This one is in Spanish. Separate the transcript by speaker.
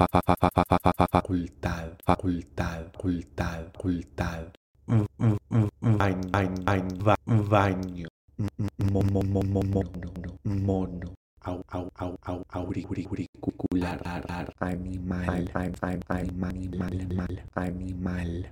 Speaker 1: facultad, facultad, facultad, facultad, baño, baño, mono, mono, au, au, au, au, auricular, animal, animal, animal, animal,